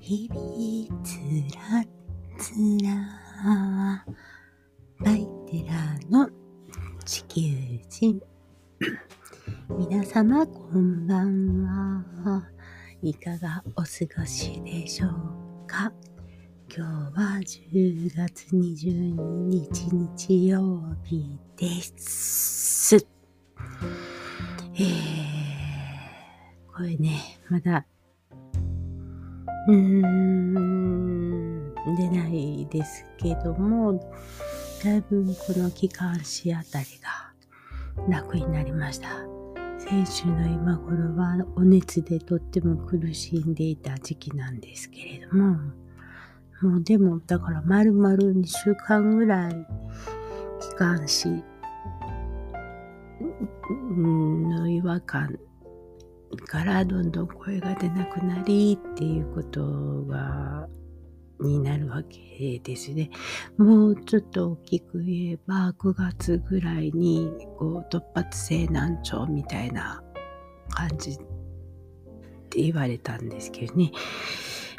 日々つらつらバイテラの地球人。皆様こんばんは。いかがお過ごしでしょうか？今日は10月22日日曜日です。えーこれね、まだ、うーん、出ないですけども、だいぶこの気管支あたりが楽になりました。先週の今頃はお熱でとっても苦しんでいた時期なんですけれども、もうでもだから丸々2週間ぐらい気管支の違和感からどんどん声が出なくなりっていうことがになるわけですね。もうちょっと大きく言えば9月ぐらいにこう突発性難聴みたいな感じって言われたんですけどね。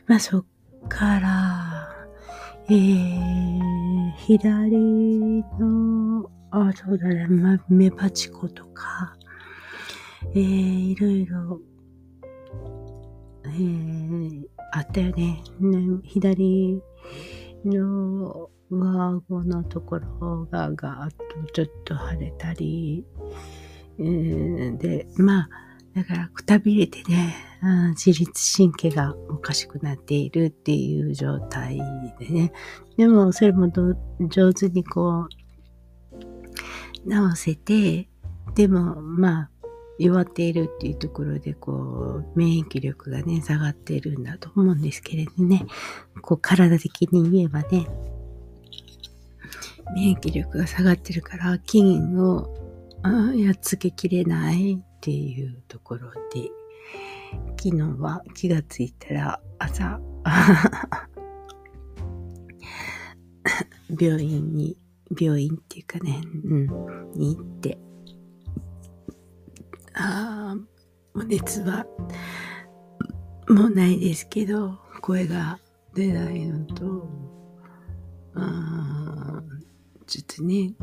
まあそっから、えー、左の、あ、そうだね、ま、メバチコとか、えー、いろいろ、えー、あったよね。ね左の上顎のところがガーッとちょっと腫れたり、えー、で、まあ、だからくたびれてね、自律神経がおかしくなっているっていう状態でね。でもそれも上手にこう、直せて、でもまあ、弱っているっていうところで、こう、免疫力がね、下がっているんだと思うんですけれどね、こう、体的に言えばね、免疫力が下がってるから、菌をやっつけきれないっていうところで、昨日は気がついたら朝、病院に、病院っていうかね、うん、に行って、ああ、熱はもうないですけど、声が出ないのと、あちょっとね、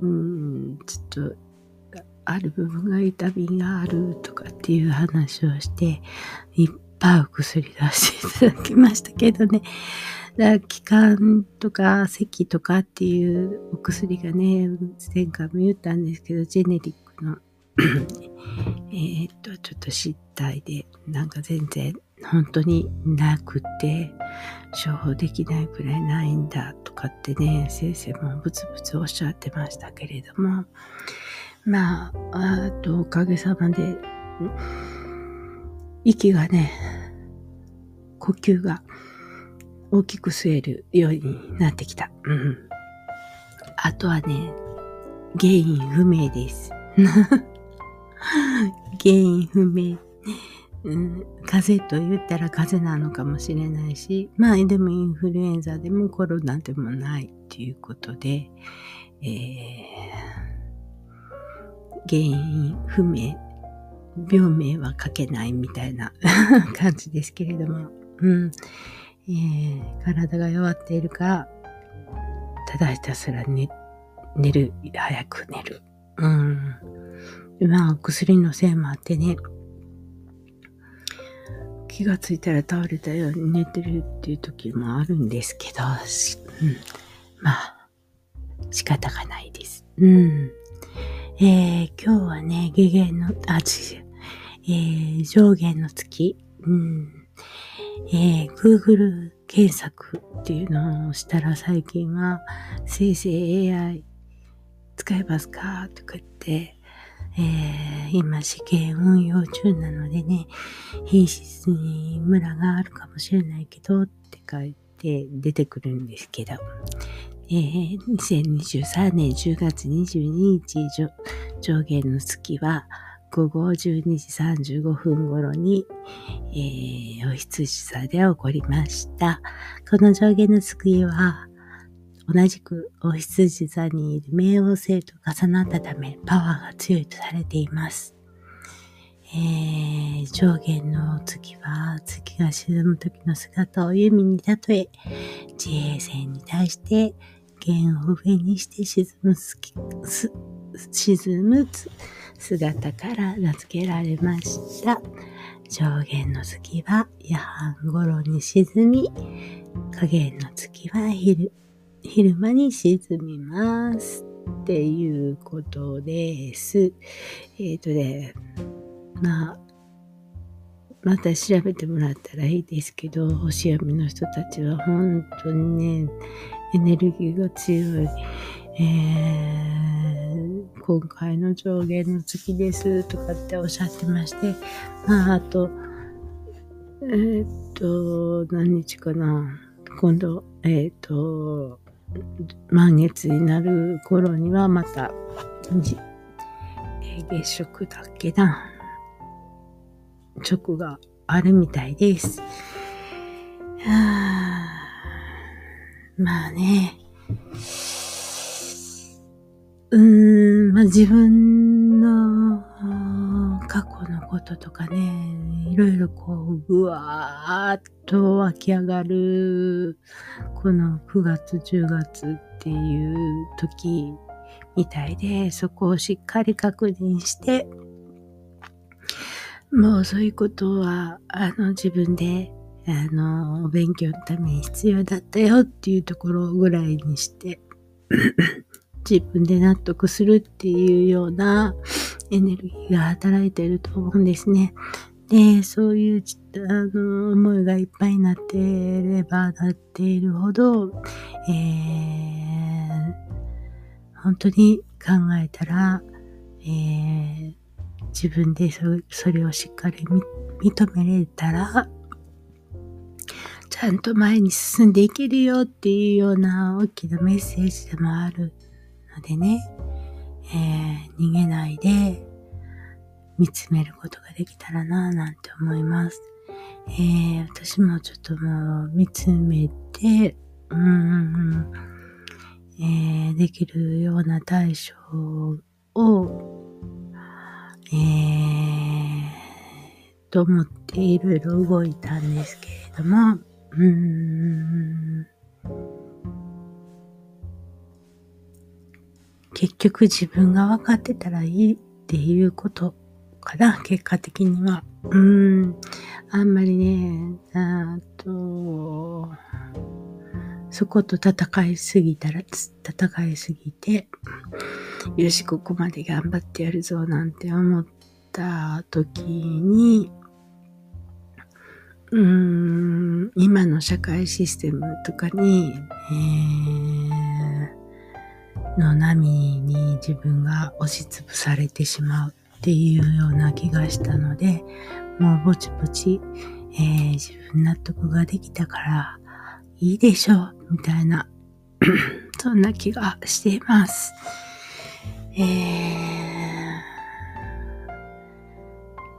うん、ちょっと、ある部分が痛みがあるとかっていう話をして、いっぱいお薬出していただきましたけどね。だから気管とか咳とかっていうお薬がね、前回も言ったんですけど、ジェネリックの えっと、ちょっと失態で、なんか全然本当になくて、処方できないくらいないんだとかってね、先生もブツブツおっしゃってましたけれども、まあ、あとおかげさまで、息がね、呼吸が大きく吸えるようになってきた。うん。あとはね、原因不明です。原因不明。うん、風邪と言ったら風邪なのかもしれないし、まあでもインフルエンザでもコロナでもないっていうことで、えー、原因不明、病名は書けないみたいな 感じですけれども、うん、えー、体が弱っているから、ただひたすら寝、寝る、早く寝る。うんまあ、薬のせいもあってね、気がついたら倒れたように寝てるっていう時もあるんですけど、うん、まあ、仕方がないです。うん。えー、今日はね、下限の、あ、違う、えー、上限の月、うん。えー、Google 検索っていうのをしたら最近は、生成 AI 使えますか？とか言って、えー、今試験運用中なのでね、品質にムラがあるかもしれないけどって書いて出てくるんですけど、えー、2023年10月22日上限の月は午後12時35分頃に、えー、お羊座で起こりました。この上限の月は同じくお羊座にいる冥王星と重なったためパワーが強いとされています。えー、上限の月は月が沈む時の姿を弓に例え、自衛線に対して弦を上にして沈む沈む姿から名付けられました。上限の月は夜半頃に沈み、下限の月は昼、昼間に沈みます。っていうことです。えっ、ー、とね、まあ、また調べてもらったらいいですけど、星読みの人たちは本当にね、エネルギーが強い。えー、今回の上限の月ですとかっておっしゃってまして、まあ、あと、えー、っと、何日かな。今度、えー、っと、満月になる頃にはまた、月食だっけな。直があるみたいです。はあ、まあね。うーん、まあ自分の過去のこととかね、いろいろこう、ぐわーっと湧き上がる、この9月、10月っていう時みたいで、そこをしっかり確認して、もうそういうことは、あの、自分で、あの、お勉強のために必要だったよっていうところぐらいにして自分で納得するっていうようなエネルギーが働いてると思うんですね。で、そういう、あの、思いがいっぱいになってればなっているほど、えー、本当に考えたら、えー、自分でそそれをしっかり認めれたら、ちゃんと前に進んでいけるよっていうような大きなメッセージでもあるのでね、えー、逃げないで見つめることができたらなぁなんて思います。えー、私もちょっともう見つめて、うん、えー、できるような対処をえー、と思っていろいろ動いたんですけれども、うん、結局自分が分かってたらいいっていうことかな、結果的には。うん、あんまりね、あと、そこと戦いすぎたら、戦いすぎて、よし、ここまで頑張ってやるぞなんて思った時に、うーん、今の社会システムとかに、えー、の波に自分が押しつぶされてしまうっていうような気がしたので、もうぼちぼち、えー、自分納得ができたからいいでしょう、みたいな、そんな気がしています。えー、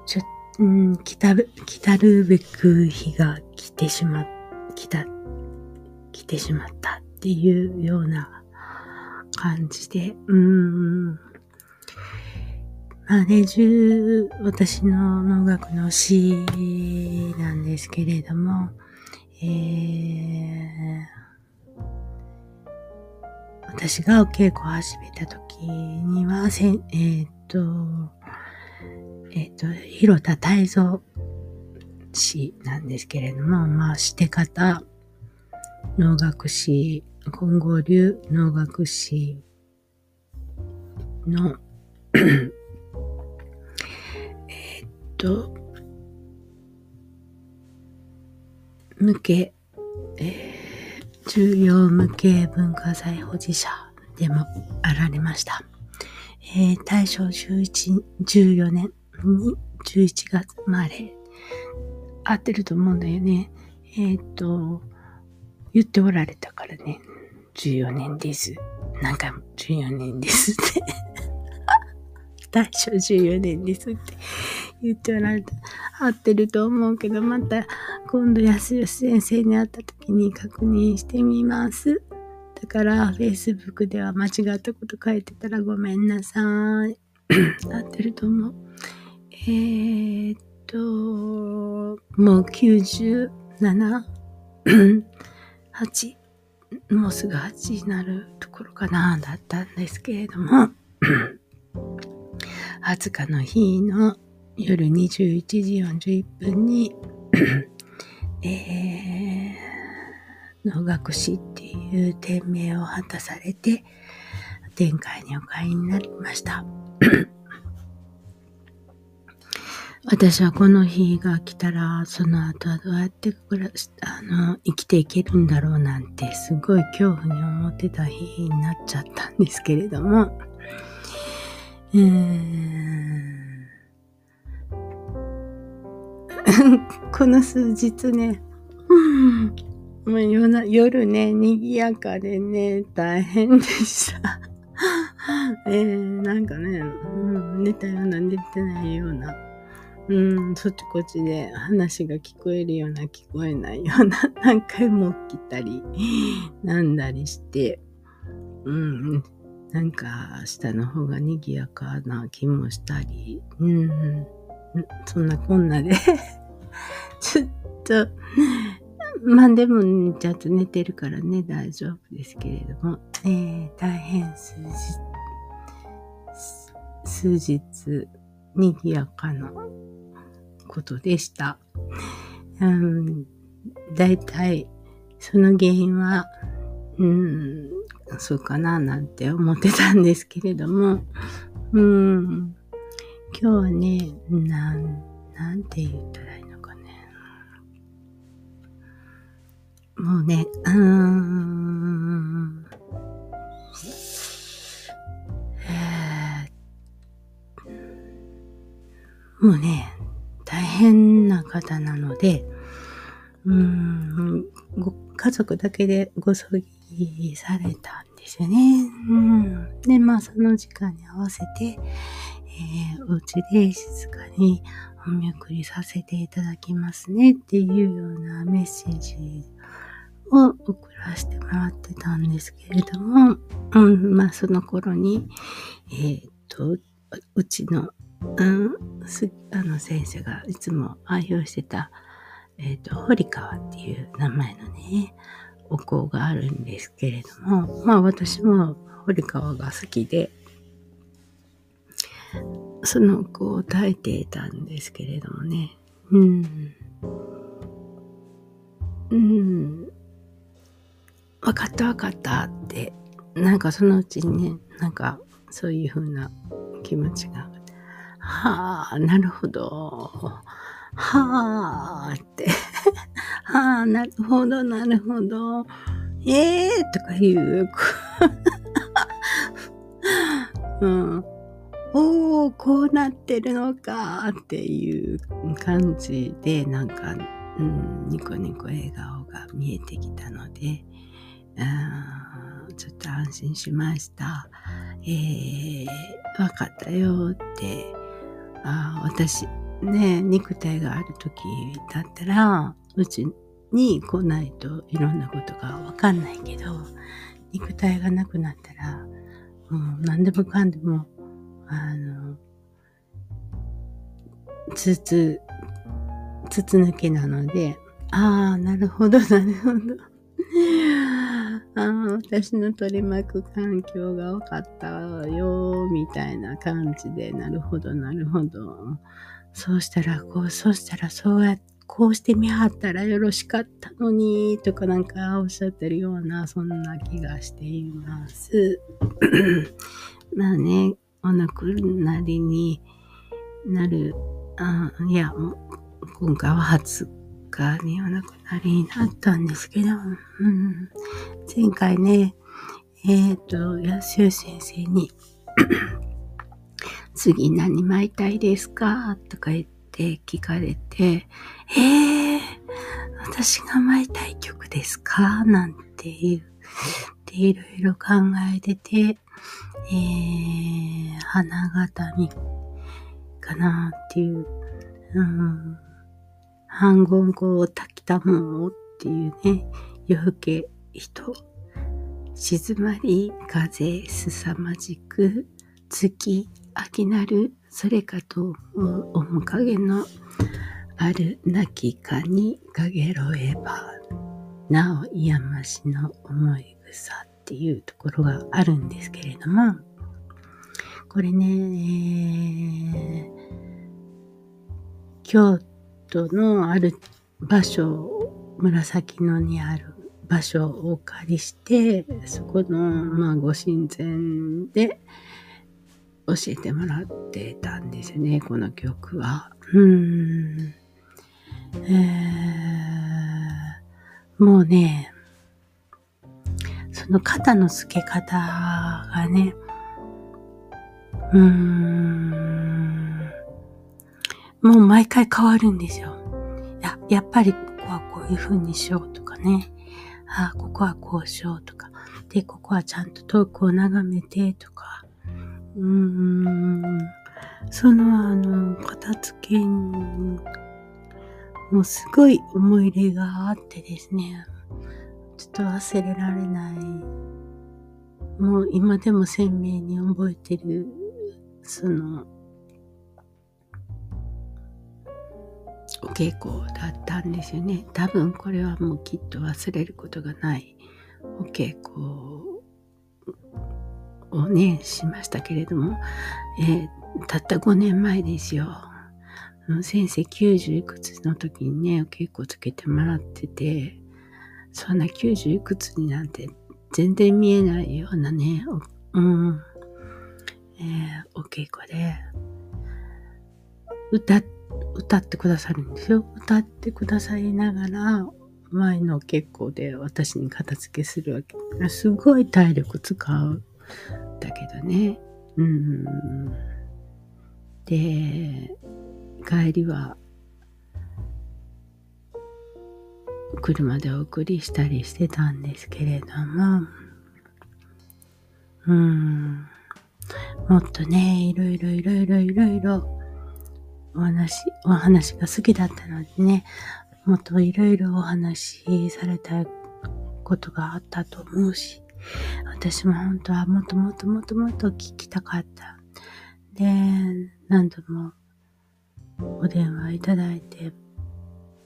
ちょ、うん、来たる、来たるべく日が来てしま、来た、来てしまったっていうような感じで、うん、まあね、十、私の能楽の詩なんですけれども、えー、私がお稽古を始めた時には、せえー、っと、えー、っと、広田泰造氏なんですけれども、まあ、して方、能楽師、金剛流能楽師の えっと、向け、えー重要無形文化財保持者でもあられました。えー、大正11 14年に11月生まれ、合ってると思うんだよね。えっ、と、言っておられたからね、14年です。何回も14年ですって 大正14年ですって言っておられた。合ってると思うけど、また今度安吉先生に会った時に確認してみます。だから、Facebook では間違ったこと書いてたらごめんなさい。合ってると思う。ー、っと、もう97、8、もうすぐ8になるところかな、だったんですけれども、20日の日の夜21時41分に、えー、能楽師っていう店名を果たされて、天界にお帰りになりました。私はこの日が来たら、その後はどうやって暮らし、あの、生きていけるんだろうなんて、すごい恐怖に思ってた日になっちゃったんですけれども、えー、この数日ね、もう夜な夜ね、賑やかでね、大変でした。えー、なんかね、うん、寝たような寝てないような、うん、そっちこっちで話が聞こえるような聞こえないような、何回も起きたり、なんだりして、うん、なんか下の方が賑やかな気もしたり、うん、そんなこんなで ちょっと、まあでも、ちゃんと寝てるからね、大丈夫ですけれども、えー、大変数日、数日、賑やかなことでした。うん、だいたい、その原因は、うん、そうかななんて思ってたんですけれども、うん、今日はね、なん、なんて言ったらいいのかね。もうね、うん、もうね、大変な方なので、うん、ご家族だけでご葬儀されたんですよね。うん、で、まあその時間に合わせて、えー、お家で静かにお見送りさせていただきますねっていうようなメッセージを送らせてもらってたんですけれども、うん、まあその頃に、えー、っと、うちの、あの先生がいつも愛用してた、えっ、と、堀川っていう名前のね、お香があるんですけれども、まあ私も堀川が好きで、その子を耐えていたんですけれどもね。うん。うん。わかったわかったって、なんかそのうちにね、なんかそういう風な気持ちが。はあ、なるほど。はあって。はあ、なるほど、なるほど。ええー、とか言う。うん。おお、こうなってるのかっていう感じで、なんか、うん、ニコニコ笑顔が見えてきたので、うん、ちょっと安心しました。えー、わかったよって、あ私、ね、肉体がある時だったら、うちに来ないといろんなことがわかんないけど、肉体がなくなったら、もう何でもかんでもあの、つつ、筒抜けなので、ああ、なるほど、なるほど。ああ、私の取り巻く環境が分かったよ、みたいな感じで、なるほど、なるほど。そうしたら、こう、そうしたら、そうやって、こうしてみはったらよろしかったのに、とかなんかおっしゃってるような、そんな気がしています。まあね、お亡くなりになる、あいや、今回は20日にお亡くなりになったんですけど、うん、前回ね、えっ、ー、と、安代先生に 次何巻いたいですかとか言って聞かれて、えー、私が巻いたい曲ですかなんて言って、いろいろ考えてて、えー、花形にかなっていう、うん、半言語を炊きたもんっていうね、夜更け人、静まり風すさまじく、月、秋なるそれかと思う面影のある亡きかにかげろえば、なおいやましの思い草っていうところがあるんですけれども、これね、えー、京都のある場所、紫野にある場所をお借りして、そこの、まあ、ご神前で教えてもらってたんですよね、この曲は。うん。えー、もうね、その肩の付け方がね、うーん、もう毎回変わるんですよ。や、やっぱりここはこういう風にしようとかね。ああ、ここはこうしようとか。で、ここはちゃんと遠くを眺めてとか。うーん、そのあの、片付けにもうすごい思い入れがあってですね、ちょっと忘れられない。もう今でも鮮明に覚えてる、その、お稽古だったんですよね。多分これはもうきっと忘れることがないお稽古をね、しましたけれども、えー、たった5年前ですよ。先生90いくつの時にね、お稽古つけてもらってて、そんな90いくつになんて全然見えないようなね、うん、えー、お稽古で、歌って、歌ってくださるんですよ。歌ってくださいながら、前のお稽古で私に片付けするわけ。すごい体力使う。だけどね。うん。で、帰りは車でお送りしたりしてたんですけれども、うん、もっとね、いろいろいろいろいろいろお話、お話が好きだったのでね、もっといろいろお話しされたことがあったと思うし、私も本当はもっともっともっともっと聞きたかった。で、何度もお電話いただいて、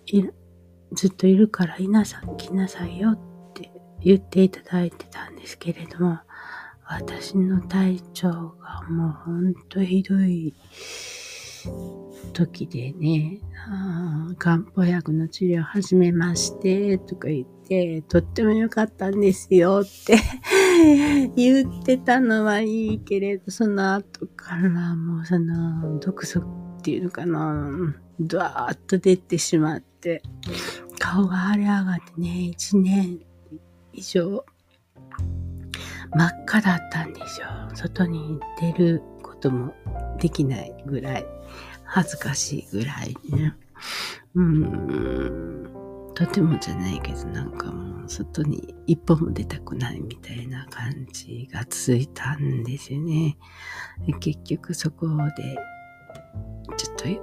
いずっといるからいなさ、来なさいよって言っていただいてたんですけれども、私の体調がもうほんとひどい時でね、漢方薬の治療始めましてとか言って、とっても良かったんですよって 言ってたのはいいけれど、その後からもうその毒素っていうのかな、ドワーッと出てしまって、顔が腫れ上がってね、一年以上真っ赤だったんですよ。外に出ることもできないぐらい、恥ずかしいぐらいね。うん、とてもじゃないけど、なんかもう外に一歩も出たくないみたいな感じが続いたんですよね。結局そこでちょっとい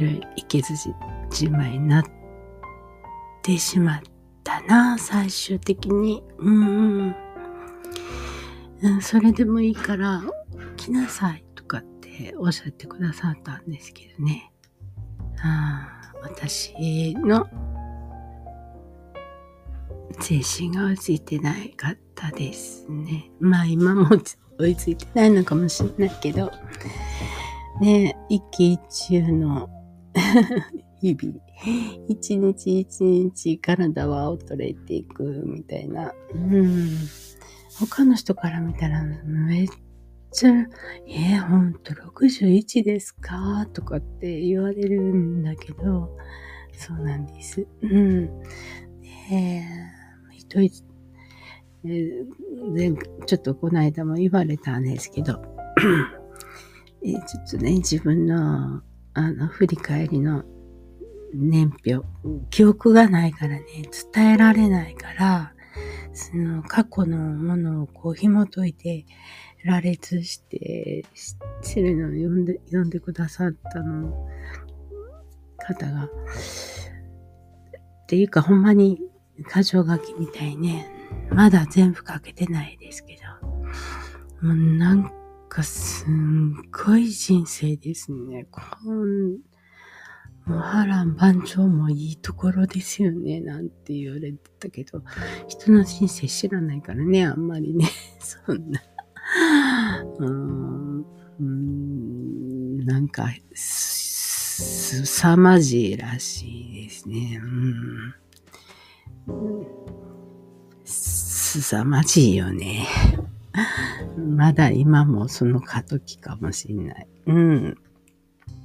ろいろいけずじまいになってしまったな、最終的に。うん、うん。それでもいいから、来なさいとかっておっしゃってくださったんですけどね。あ私の精神が追いついてないかったですね。まあ今も追いついてないのかもしれないけど、ね、一喜一憂の 日々。一日一日体は衰えていくみたいな。うん。他の人から見たらめっちゃ、えー、ほんと61ですか？とかって言われるんだけど、そうなんです。うん。で、一人、え、ちょっとこの間も言われたんですけど、え、ちょっとね、自分の、あの、振り返りの年表、記憶がないからね、伝えられないから、その過去のものをこう紐解いて、羅列して、してるのを読んで、読んでくださったの、方が、っていうかほんまに箇条書きみたいね、まだ全部書けてないですけど、もう何かすんごい人生ですね。こんもう波乱万丈もいいところですよね、なんて言われてたけど、人の人生知らないからね、あんまりね、そんな。うん、うんなんか、すさまじいらしいですね。うん。すさまじいよね。まだ今もその過渡期かもしんない。うん。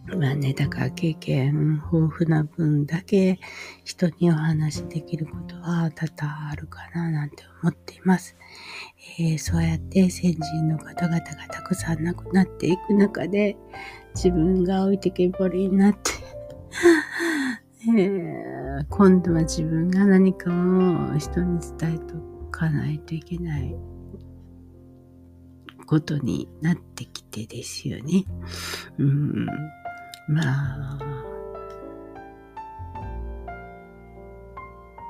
まあね、だから経験豊富な分だけ人にお話しできることは多々あるかななんて思っています。えー、そうやって先人の方々がたくさん亡くなっていく中で自分が置いてけぼりになって えー、今度は自分が何かを人に伝えとかないといけないことになってきてですよね。うんまあ、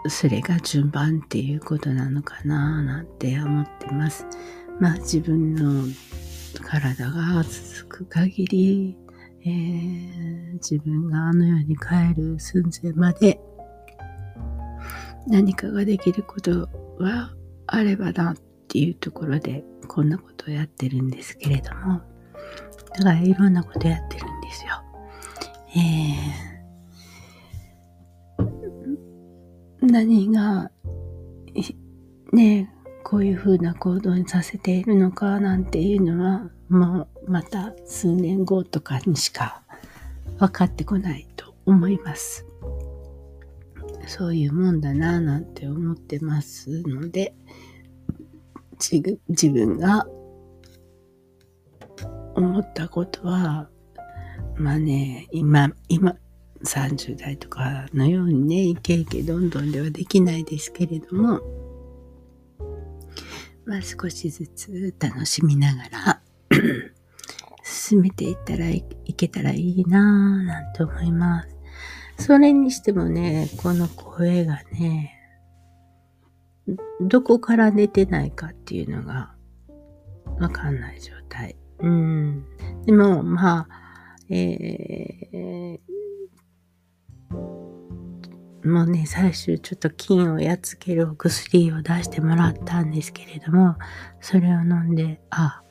それが順番っていうことなのかななんて思ってます。まあ自分の体が続く限り、えー、自分があの世に帰る寸前まで何かができることはあればなっていうところでこんなことをやってるんですけれどもだからいろんなことやってるんですよ。えー、何が、ね、こういうふうな行動にさせているのかなんていうのは、もうまた数年後とかにしか分かってこないと思います。そういうもんだなぁなんて思ってますので、自分が思ったことはまあね、今、今、30代とかのようにね、イケイケどんどんではできないですけれども、まあ少しずつ楽しみながら進めていったらいけたらいいなぁなんて思います。それにしてもね、この声がね、どこから出てないかっていうのがわかんない状態。うん。でも、まあ、えー、もうね、最終ちょっと菌をやっつけるお薬を出してもらったんですけれども、それを飲んで、あ、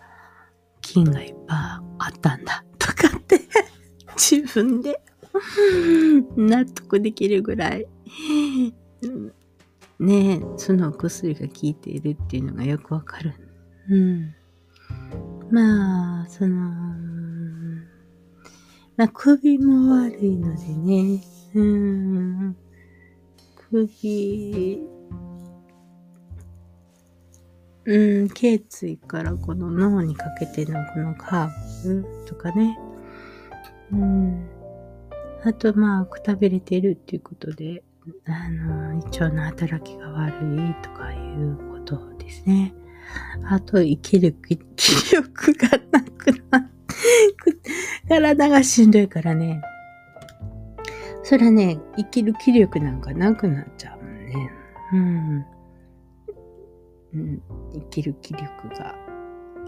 菌がいっぱいあったんだ、とかって 自分で納得できるぐらいねそのお薬が効いているっていうのがよくわかる。うん。まあ、その、まあ、首も悪いのでね。うん。首、うん、頸椎からこの脳にかけてのこのカーブとかね。うん。あと、まあ、くたびれてるっていうことで、あの、胃腸の働きが悪いとかいうことですね。あと、生きる気力がなくなって、体がしんどいからね。それはね、生きる気力なんかなくなっちゃうもんね。うん。うん、生きる気力が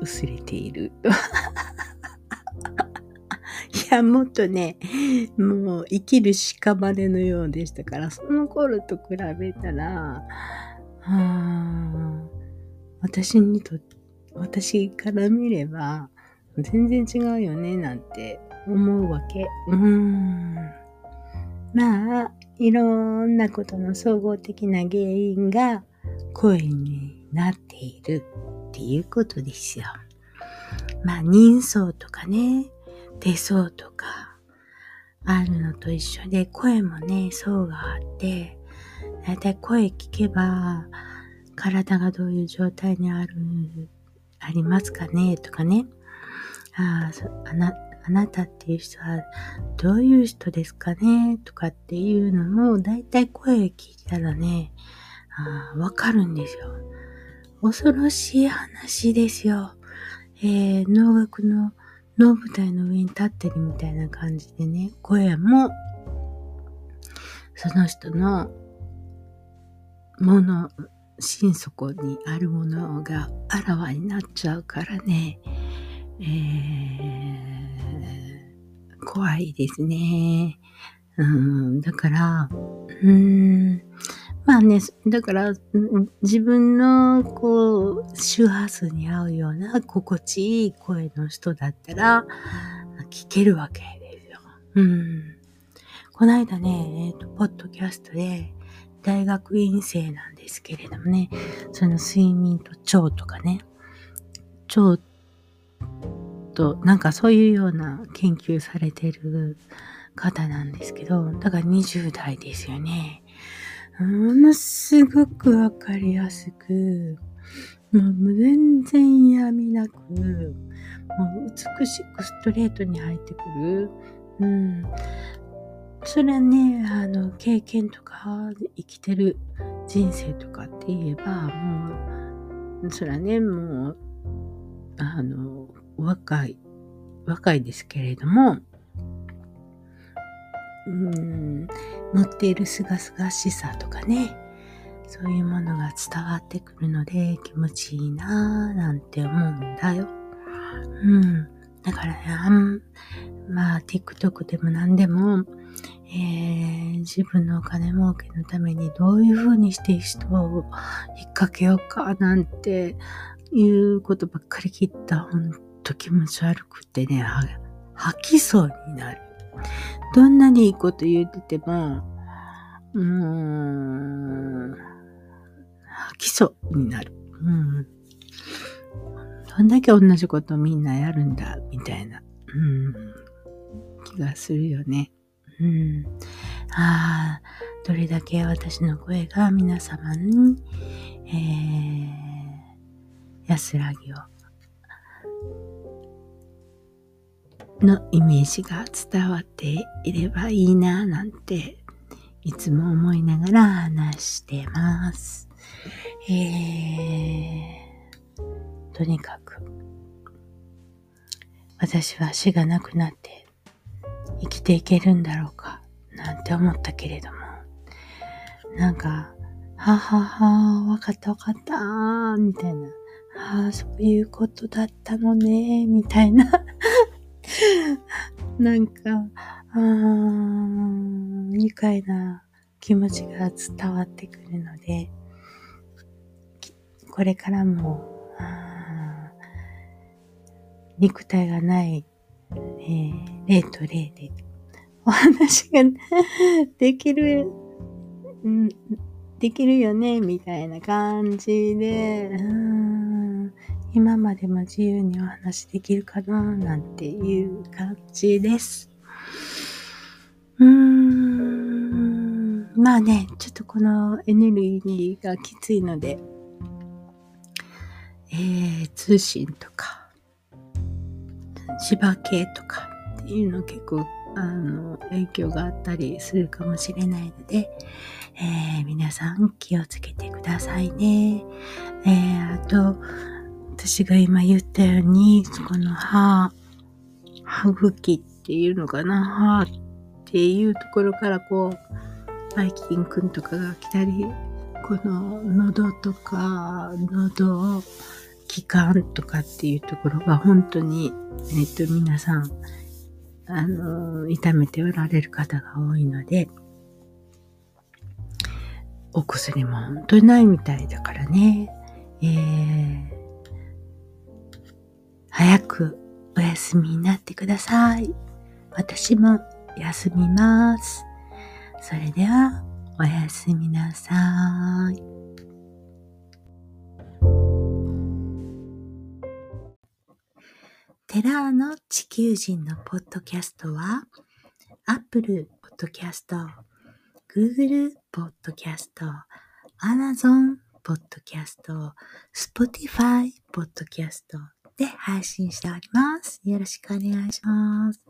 薄れている。いや、もっとね、もう生きる屍のようでしたから、その頃と比べたら、あ私にと、私から見れば、全然違うよね、なんて思うわけ。うーん。まあ、いろんなことの総合的な原因が声になっているっていうことですよ。まあ、人相とかね、手相とか、あるのと一緒で、声もね、層があって、だいたい声聞けば、体がどういう状態にある、ありますかねとかね。ああな、あなたっていう人はどういう人ですかね？とかっていうのも、だいたい声聞いたらね、あわかるんですよ。恐ろしい話ですよ。えー、能楽の能舞台の上に立ってるみたいな感じでね、声も、その人のもの、心底にあるものがあらわになっちゃうからね、えー、怖いですね。うん、だから、うん、まあね、だから、自分の、こう、周波数に合うような心地いい声の人だったら、聞けるわけですよ。うん。この間ね、えっ、ー、と、ポッドキャストで、大学院生なんですけれどもね、その睡眠と腸とかね、腸と、なんかそういうような研究されてる方なんですけど、だから20代ですよね。ものすごくわかりやすく、もう全然嫌味なく、もう美しくストレートに入ってくる。うん。それはね、あの、経験とか、生きてる人生とかって言えば、もう、それはね、もう、あの、若い、若いですけれども、うん、持っているすがすがしさとかね、そういうものが伝わってくるので気持ちいいなぁなんて思うんだよ。うん。だからね、あん、まあ TikTok でも何でも、えー、自分のお金儲けのためにどういう風にして人を引っ掛けようかなんていうことばっかり聞いたほんと気持ち悪くてね、吐きそうになる。どんなにいいこと言ってても、うーん、基礎になる。うん。どんだけ同じことみんなやるんだ、みたいな、うん、気がするよね。うん。ああ、どれだけ私の声が皆様に、えー、安らぎをのイメージが伝わっていればいいななんていつも思いながら話してます。えー、とにかく私は死がなくなって生きていけるんだろうかなんて思ったけれどもなんかははは、わかったわかった、みたいな。ああ、そういうことだったのね、みたいな なんか、あー愉快な気持ちが伝わってくるので、これからも、あ肉体がない、えー、霊と霊でお話が できる、うん、できるよね、みたいな感じで、うん。今までも自由にお話できるかななんていう感じです。うーん。まあね、ちょっとこのエネルギーがきついので、えー、通信とか、芝系とかっていうの結構あの影響があったりするかもしれないので、えー、皆さん気をつけてくださいね。えー、あと、私が今言ったように、この歯、歯茎っていうのかな、歯っていうところからこう、バイキンくんとかが来たり、この喉とか、喉、気管とかっていうところが本当に、えっ、と、皆さん、あの、痛めておられる方が多いので、お薬も本当にないみたいだからね。えー、早くお休みになってください。私も休みます。それでは、おやすみなさい。テラーの地球人のポッドキャストは、Apple Podcast、Google Podcast、Amazon Podcast、Spotify Podcast、で配信しております。よろしくお願いします。